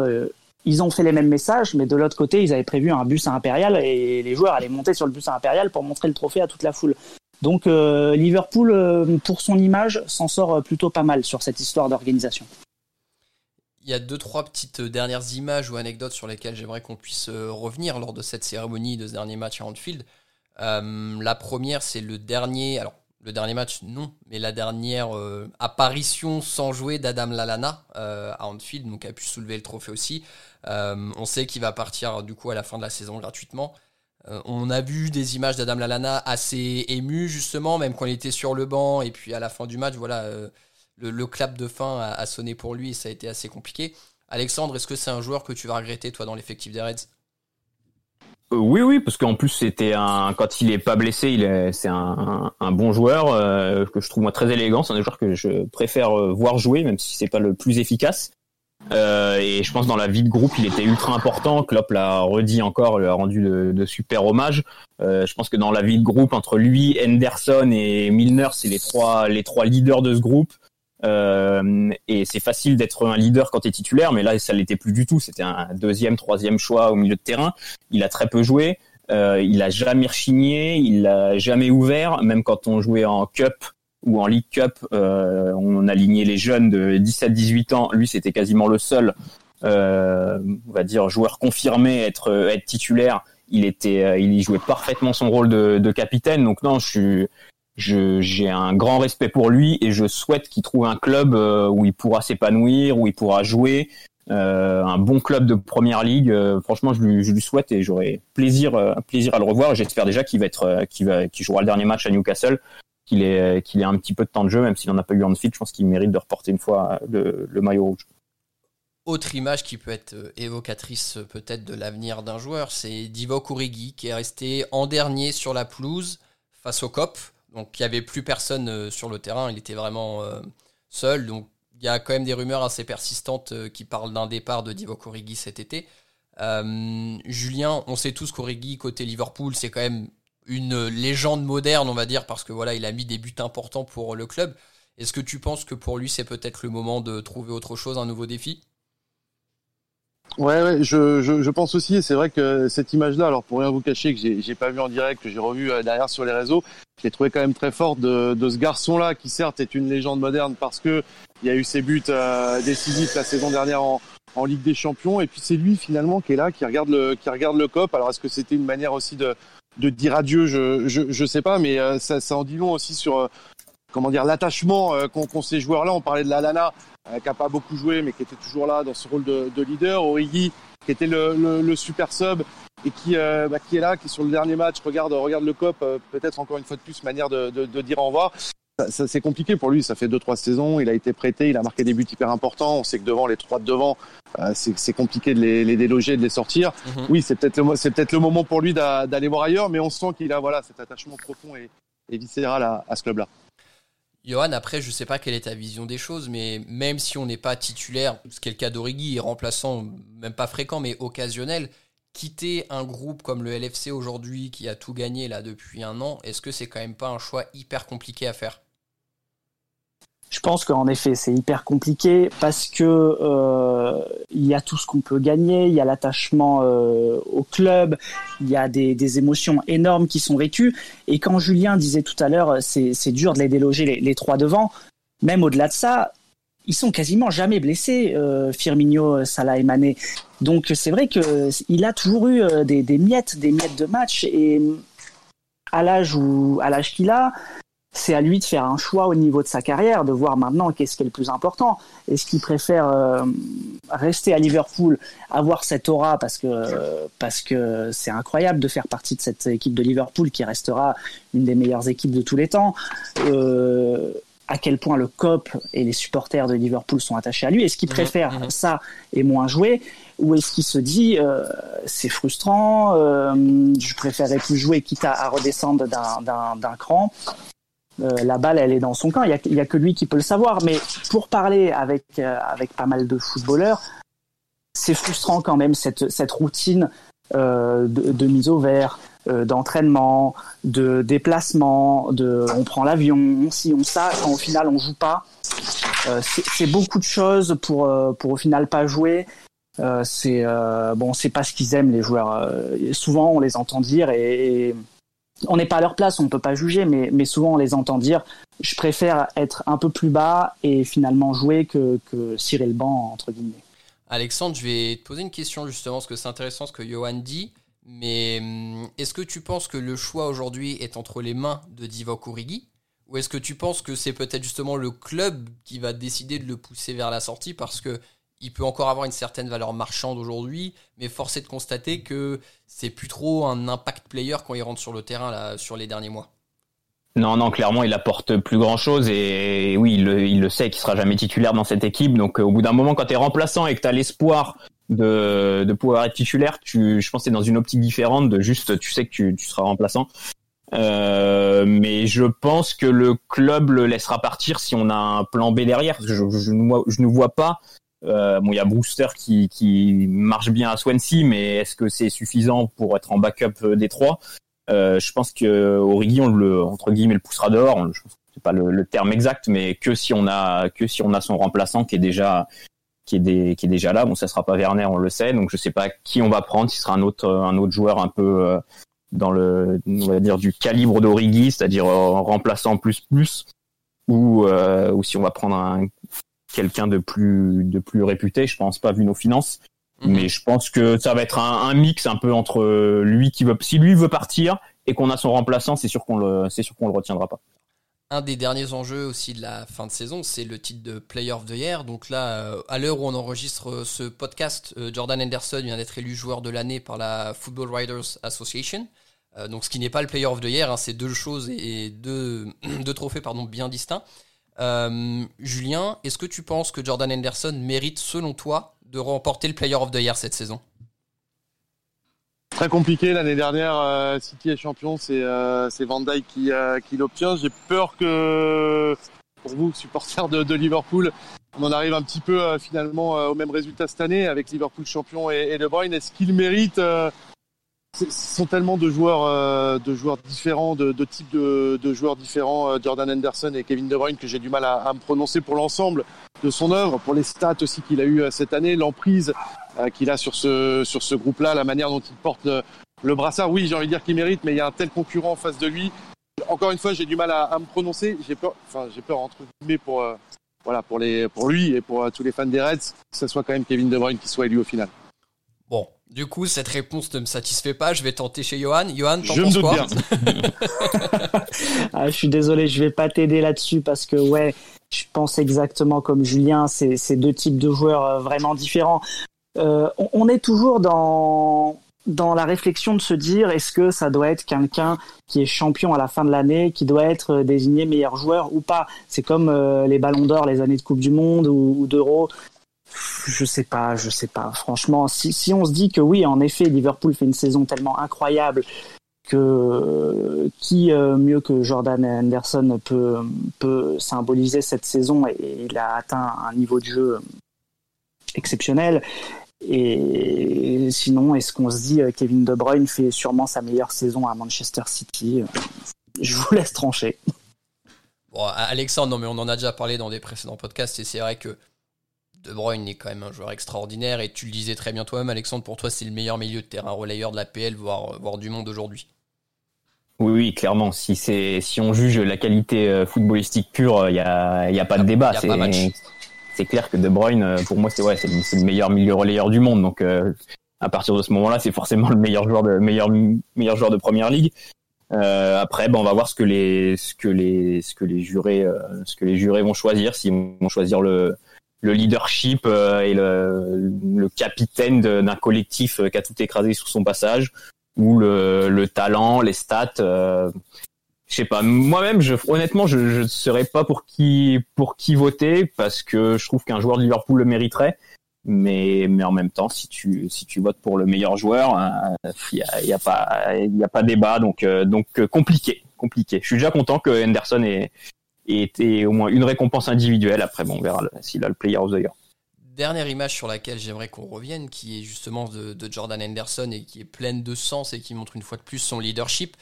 ils ont fait les mêmes messages, mais de l'autre côté, ils avaient prévu un bus à Impérial et les joueurs allaient monter sur le bus à Impérial pour montrer le trophée à toute la foule. Donc Liverpool, pour son image, s'en sort plutôt pas mal sur cette histoire d'organisation il y a deux, trois petites dernières images ou anecdotes sur lesquelles j'aimerais qu'on puisse euh, revenir lors de cette cérémonie, de ce dernier match à Anfield. Euh, la première, c'est le dernier, alors le dernier match, non, mais la dernière euh, apparition sans jouer d'Adam Lalana à Anfield, donc a pu soulever le trophée aussi. on sait qu'il va partir du coup à la fin de la saison gratuitement. on a vu des images d'Adam Lalana assez ému justement, même quand il était sur le banc et puis à la fin du match, voilà le, clap de fin a, sonné pour lui et ça a été assez compliqué. Alexandre, est-ce que c'est un joueur que tu vas regretter, toi, dans l'effectif des Reds? Euh, oui, oui, parce qu'en plus c'était un quand il est pas blessé, c'est un, bon joueur euh, que je trouve moi très élégant. C'est un joueur que je préfère euh, voir jouer, même si c'est pas le plus efficace. et je pense dans la vie de groupe, il était ultra important. Klopp l'a redit encore, lui a rendu de, super hommages. je pense que dans la vie de groupe entre lui, Henderson et Milner, c'est les trois leaders de ce groupe. Euh, et c'est facile d'être un leader quand tu es titulaire, mais là ça l'était plus du tout. C'était un deuxième, troisième choix au milieu de terrain. Il a très peu joué. Euh, il a jamais rechigné, il a jamais ouvert, même quand on jouait en Cup ou en League Cup, euh, on alignait les jeunes de 17-18 ans. Lui, c'était quasiment le seul, euh, on va dire, joueur confirmé être être titulaire. Il était, euh, il y jouait parfaitement son rôle de, de capitaine. Donc non, je suis, j'ai un grand respect pour lui et je souhaite qu'il trouve un club euh, où il pourra s'épanouir, où il pourra jouer, euh, un bon club de première ligue. Euh, franchement, je lui, souhaite et j'aurai plaisir, plaisir à le revoir. J'espère déjà qu'il va être, qu'il va, jouera le dernier match à Newcastle. qu'il ait, qu'il ait un petit peu de temps de jeu, même s'il n'en a pas eu en fit. Je pense qu'il mérite de reporter une fois le, le maillot rouge. Autre image qui peut être évocatrice peut-être de l'avenir d'un joueur, c'est Divock Origi qui est resté en dernier sur la pelouse face au COP. Donc il n'y avait plus personne sur le terrain, il était vraiment seul. Donc il y a quand même des rumeurs assez persistantes qui parlent d'un départ de Divock Origi cet été. Euh, Julien, on sait tous qu'Origi côté Liverpool, c'est quand même une légende moderne, on va dire, parce que voilà, il a mis des buts importants pour le club. Est-ce que tu penses que pour lui, c'est peut-être le moment de trouver autre chose, un nouveau défi? Ouais, ouais je, je, pense aussi. C'est vrai que cette image-là, alors pour rien vous cacher, que j'ai pas vu en direct, que j'ai revu euh, derrière sur les réseaux, je l'ai trouvé quand même très forte de, de ce garçon-là, qui certes est une légende moderne parce que il y a eu ses buts euh, décisifs la saison dernière en, en Ligue des Champions. Et puis c'est lui finalement qui est là, qui regarde le, qui regarde le COP. Alors est-ce que c'était une manière aussi de, de dire adieu? Je, je, je sais pas, mais euh, ça, ça en dit long aussi sur euh, comment dire l'attachement euh, qu'ont ces joueurs-là. On parlait de la Lana, qui a pas beaucoup joué, mais qui était toujours là dans ce rôle de, de leader. Origi, qui était le, le, super sub et qui, bah, qui est là, qui sur le dernier match regarde, regarde le COP. Peut-être encore une fois de plus manière de, de, de dire au revoir ça, c'est compliqué pour lui. Ça fait deux trois saisons. Il a été prêté. Il a marqué des buts hyper importants. On sait que devant les trois de devant, euh, c'est compliqué de les, les, déloger, de les sortir. Mhm. Oui, c'est peut-être le c'est peut-être le moment pour lui d'aller voir ailleurs. Mais on sent qu'il a voilà cet attachement profond et, et viscéral à, à ce club-là. Johan, après, je sais pas quelle est ta vision des choses, mais même si on n'est pas titulaire, ce qui est le cas d'Origi, remplaçant, même pas fréquent, mais occasionnel, quitter un groupe comme le LFC aujourd'hui qui a tout gagné là depuis un an, est-ce que c'est quand même pas un choix hyper compliqué à faire? Je pense qu'en effet, c'est hyper compliqué parce que euh, il y a tout ce qu'on peut gagner, il y a l'attachement euh, au club, il y a des, des, émotions énormes qui sont vécues. Et quand Julien disait tout à l'heure, c'est, dur de les déloger les, les trois devant. Même au-delà de ça, ils sont quasiment jamais blessés, euh, Firmino, Salah et Mané. Donc c'est vrai que il a toujours eu euh, des, des miettes, des miettes de match et à l'âge où à l'âge qu'il a, c'est à lui de faire un choix au niveau de sa carrière, de voir maintenant qu'est-ce qui est le plus important. Est-ce qu'il préfère euh, rester à Liverpool, avoir cette aura parce que parce que c'est incroyable de faire partie de cette équipe de Liverpool qui restera une des meilleures équipes de tous les temps. Euh, à quel point le COP et les supporters de Liverpool sont attachés à lui? Est-ce qu'il mmh, préfère mmh. ça et moins jouer? Ou est-ce qu'il se dit euh, c'est frustrant, je préférerais plus jouer quitte à redescendre d'un cran? Euh, la balle, elle est dans son camp. Il y a, que lui qui peut le savoir. Mais pour parler avec euh, avec pas mal de footballeurs, c'est frustrant quand même cette cette routine euh, de, de, mise au vert, d'entraînement, de déplacement, de on prend l'avion, on si on ça. Quand au final on joue pas, c'est beaucoup de choses pour pour au final pas jouer. c'est bon, c'est pas ce qu'ils aiment les joueurs. souvent on les entend dire et on n'est pas à leur place, on ne peut pas juger, mais, souvent on les entend dire je préfère être un peu plus bas et finalement jouer que, que cirer le banc, entre guillemets. Alexandre, je vais te poser une question justement, parce que c'est intéressant ce que Johan dit, mais hum, est-ce que tu penses que le choix aujourd'hui est entre les mains de Divock Origi? Ou est-ce que tu penses que c'est peut-être justement le club qui va décider de le pousser vers la sortie parce que il peut encore avoir une certaine valeur marchande aujourd'hui, mais force est de constater que c'est plus trop un impact player quand il rentre sur le terrain là, sur les derniers mois. Non, non, clairement, il apporte plus grand chose et, oui, il le, sait qu'il sera jamais titulaire dans cette équipe. Donc, euh, au bout d'un moment, quand tu es remplaçant et que tu as l'espoir de, pouvoir être titulaire, tu, je pense que c'est dans une optique différente de juste, tu sais que tu, tu seras remplaçant. Euh, mais je pense que le club le laissera partir si on a un plan B derrière. je, je, je, ne vois pas euh, bon, il y a Brewster qui, qui marche bien à Swansea, mais est-ce que c'est suffisant pour être en backup euh, des trois? Euh, Je pense que Origi, entre guillemets le poussera dehors. Je pense c'est pas le, terme exact, mais que si on a que si on a son remplaçant qui est déjà qui est, déjà là. Bon, ça sera pas Werner, on le sait, donc je sais pas qui on va prendre. Si sera un autre un autre joueur un peu dans le on va dire du calibre d'Origi, c'est-à-dire remplaçant plus plus, ou ou si on va prendre un quelqu'un de plus de plus réputé, je pense pas vu nos finances. Mhm. Mais je pense que ça va être un, mix un peu entre lui qui veut, si lui veut partir et qu'on a son remplaçant, c'est sûr qu'on le, c'est sûr qu'on le retiendra pas. Un des derniers enjeux aussi de la fin de saison, c'est le titre de Player of the Year. Donc là, euh, à l'heure où on enregistre ce podcast, euh, Jordan Henderson vient d'être élu joueur de l'année par la Football Writers Association. donc ce qui n'est pas le Player of the Year, hein, c'est deux choses et deux, deux trophées pardon, bien distincts. Julien, est-ce que tu penses que Jordan Henderson mérite, selon toi, de remporter le Player of the Year cette saison? Très compliqué l'année dernière. City est champion, c'est Van Dyke qui, qui l'obtient. J'ai peur que pour vous, supporters de, Liverpool, on en arrive un petit peu euh, finalement euh, au même résultat cette année avec Liverpool champion et, De Bruyne. Est-ce qu'il mérite euh, Ce sont tellement de joueurs, de joueurs différents, de, types de, joueurs différents, Jordan Henderson et Kevin De Bruyne, que j'ai du mal à, me prononcer pour l'ensemble de son œuvre, pour les stats aussi qu'il a eu cette année, l'emprise qu'il a sur ce sur ce groupe-là, la manière dont il porte le, brassard. Oui, j'ai envie de dire qu'il mérite, mais il y a un tel concurrent en face de lui encore une fois, j'ai du mal à, me prononcer. J'ai peur, enfin, j'ai peur entre guillemets pour, euh, voilà, pour les, pour lui et pour euh, tous les fans des Reds, que ce soit quand même Kevin De Bruyne qui soit élu au final. Bon, du coup, cette réponse ne me satisfait pas. Je vais tenter chez Johan. Johan, t'en penses quoi ah, Je suis désolé, je vais pas t'aider là-dessus parce que ouais, je pense exactement comme Julien. C'est deux types de joueurs euh, vraiment différents. on, est toujours dans dans la réflexion de se dire est-ce que ça doit être quelqu'un qui est champion à la fin de l'année, qui doit être euh, désigné meilleur joueur ou pas? C'est comme euh, les ballons d'or, les années de Coupe du Monde ou, d'Euro. Je sais pas, je sais pas. Franchement, si, on se dit que oui, en effet, Liverpool fait une saison tellement incroyable que qui euh, mieux que Jordan Anderson peut symboliser cette saison et il a atteint un niveau de jeu exceptionnel et sinon, est-ce qu'on se dit euh, Kevin De Bruyne fait sûrement sa meilleure saison à Manchester City euh, Je vous laisse trancher. Bon, Alexandre, non mais on en a déjà parlé dans des précédents podcasts et c'est vrai que De Bruyne est quand même un joueur extraordinaire et tu le disais très bien toi-même, Alexandre, pour toi c'est le meilleur milieu de terrain relayeur de la PL, voire, voire du monde aujourd'hui. Oui, oui, clairement. Si c'est si on juge la qualité euh, footballistique pure, il n'y a, y a pas de débat. C'est clair que De Bruyne, euh, pour moi, c'est ouais, c'est le meilleur milieu relayeur du monde. Donc, euh, à partir de ce moment-là, c'est forcément le meilleur joueur de meilleur meilleur joueur de première ligue. Euh, après, ben, on va voir ce que les ce que les ce que les jurés ce que les jurés vont choisir. S'ils vont choisir le le leadership et le, le capitaine d'un collectif qui a tout écrasé sur son passage, ou le, le talent, les stats je sais pas. Moi-même, je, honnêtement, je ne serais pas pour qui pour qui voter parce que je trouve qu'un joueur de Liverpool le mériterait. Mais mais en même temps, si tu si tu votes pour le meilleur joueur, il euh, y, a, pas il a pas débat. Donc euh, donc euh, compliqué compliqué. Je suis déjà content que Henderson ait, été au moins une récompense individuelle. Après, bon, on verra s'il a le Player of the Year dernière image sur laquelle j'aimerais qu'on revienne, qui est justement de, Jordan Henderson et qui est pleine de sens et qui montre une fois de plus son leadership.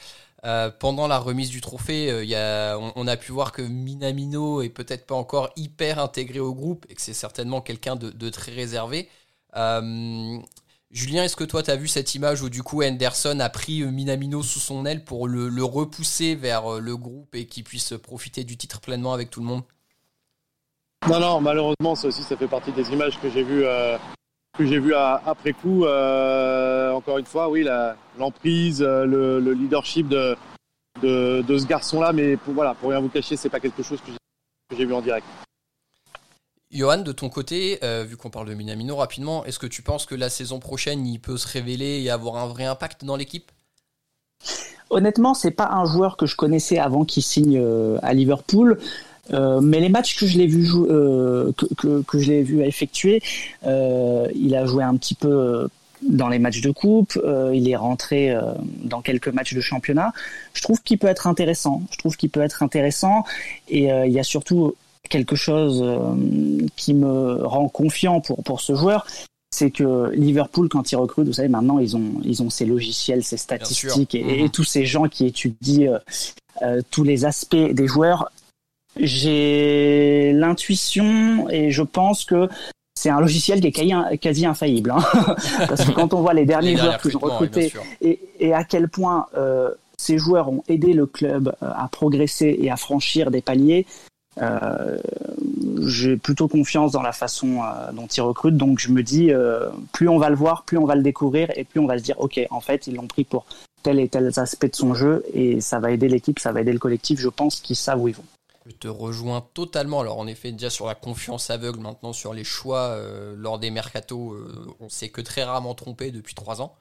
Euh, pendant la remise du trophée, euh, on, a pu voir que Minamino est peut-être pas encore hyper intégré au groupe et que c'est certainement quelqu'un de, très réservé. Euh, Julien, est-ce que toi tu as vu cette image où du coup Henderson a pris Minamino sous son aile pour le, repousser vers le groupe et qu'il puisse profiter du titre pleinement avec tout le monde? Non, non, malheureusement, ça aussi, ça fait partie des images que j'ai vues après coup. Euh, encore une fois, oui, l'emprise, euh, le, leadership de, ce garçon-là, mais pour, pour rien vous cacher, c'est pas quelque chose que j'ai vu en direct. Johan, de ton côté, euh, vu qu'on parle de Minamino rapidement, est-ce que tu penses que la saison prochaine, il peut se révéler et avoir un vrai impact dans l'équipe? Honnêtement, c'est pas un joueur que je connaissais avant qu'il signe à Liverpool. Euh, mais les matchs que je l'ai vu euh, effectuer, euh, il a joué un petit peu euh, dans les matchs de coupe, euh, il est rentré dans quelques matchs de championnat. Je trouve qu'il peut être intéressant. Je trouve qu'il peut être intéressant et il y a surtout quelque chose qui me rend confiant pour pour ce joueur, c'est que Liverpool, quand ils recrutent, vous savez, maintenant ils ont ils ont ces logiciels, ces statistiques et, et, mhm. tous ces gens qui étudient euh, tous les aspects des joueurs j'ai l'intuition et je pense que c'est un logiciel qui est quasi infaillible. Hein. Parce que quand on voit les derniers joueurs qu'ils ont recrutés et, et, à quel point euh, ces joueurs ont aidé le club euh, à progresser et à franchir des paliers, euh, j'ai plutôt confiance dans la façon euh, dont ils recrutent. Donc je me dis, euh, plus on va le voir, plus on va le découvrir et plus on va se dire, ok, en fait, ils l'ont pris pour tel et tel aspect de son jeu et ça va aider l'équipe, ça va aider le collectif. Je pense qu'ils savent où ils vont. Je te rejoins totalement. Alors en effet, déjà sur la confiance aveugle, maintenant sur les choix lors des mercatos, on s'est que très rarement trompé depuis trois ans.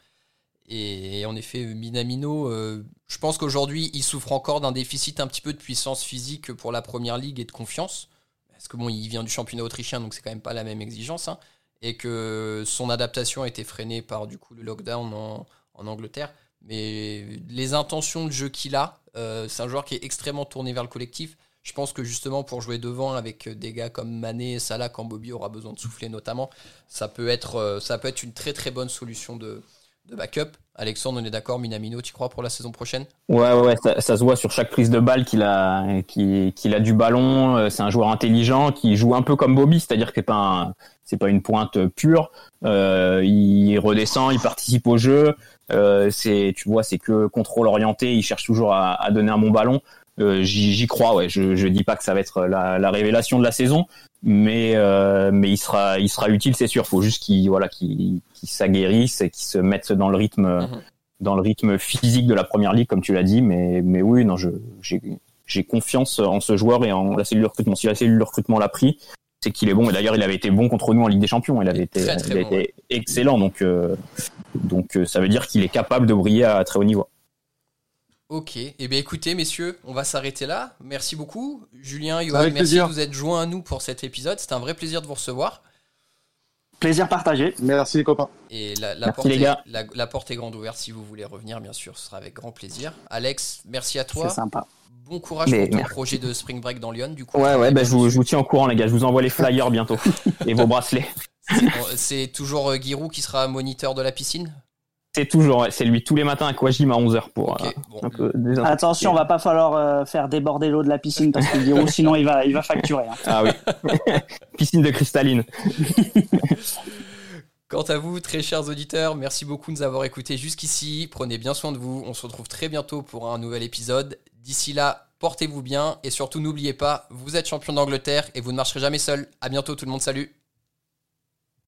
Et en effet, Minamino, je pense qu'aujourd'hui, il souffre encore d'un déficit un petit peu de puissance physique pour la première ligue et de confiance. Parce que bon, il vient du championnat autrichien, donc c'est quand même pas la même exigence. Hein. et que son adaptation a été freinée par du coup le lockdown en, en Angleterre. Mais les intentions de jeu qu'il a, euh, c'est un joueur qui est extrêmement tourné vers le collectif. Je pense que justement pour jouer devant avec des gars comme Mané, Salah, quand Bobby aura besoin de souffler notamment, ça peut être, euh, ça peut être une très très bonne solution de, de backup. Alexandre, on est d'accord, Minamino, tu crois pour la saison prochaine? Ouais, ouais, ça, ça, se voit sur chaque prise de balle qu'il a, qu'il, a du ballon. Euh, c'est un joueur intelligent qui joue un peu comme Bobby, c'est-à-dire que c'est pas, c'est pas une pointe pure. Euh, il redescend, il participe au jeu. Euh, c'est, tu vois, c'est que contrôle orienté. Il cherche toujours à, à donner un bon ballon. Euh, j'y, crois, ouais. Je, je dis pas que ça va être la, la révélation de la saison, mais euh, mais il sera il sera utile, c'est sûr. Faut juste qu'il voilà qu'il, qu'il s'aguerrisse et qu'il se mette dans le rythme mhm. dans le rythme physique de la première ligue, comme tu l'as dit. Mais mais oui, non, je j'ai j'ai confiance en ce joueur et en la cellule de recrutement. Si la cellule de recrutement l'a pris, c'est qu'il est bon. Et d'ailleurs, il avait été bon contre nous en Ligue des Champions. Il avait été, excellent. Donc, euh, donc euh, ça veut dire qu'il est capable de briller à très haut niveau. Ok, et eh bien écoutez messieurs, on va s'arrêter là. Merci beaucoup. Julien, Yoann, merci de vous être joints à nous pour cet épisode. C'était un vrai plaisir de vous recevoir. Plaisir partagé. Merci les copains. Et la, porte est, la, porte est grande ouverte si vous voulez revenir, bien sûr, ce sera avec grand plaisir. Alex, merci à toi. C'est sympa. Bon courage pour ton projet de Spring Break dans Lyon, du coup. Ouais, ouais, bah, je, vous, je, vous, tiens au courant, les gars. Je vous envoie les flyers bientôt et vos bracelets. C'est toujours euh, Giroud qui sera moniteur de la piscine? C'est toujours, c'est lui tous les matins à Kouajim à 11h pour euh, un peu Attention, va pas falloir euh, faire déborder l'eau de la piscine parce que Giroud, sinon il va, il va facturer. Hein. Ah oui. piscine de cristalline. Quant à vous, très chers auditeurs, merci beaucoup de nous avoir écoutés jusqu'ici. Prenez bien soin de vous. On se retrouve très bientôt pour un nouvel épisode. D'ici là, portez-vous bien et surtout n'oubliez pas, vous êtes champion d'Angleterre et vous ne marcherez jamais seul. À bientôt tout le monde, salut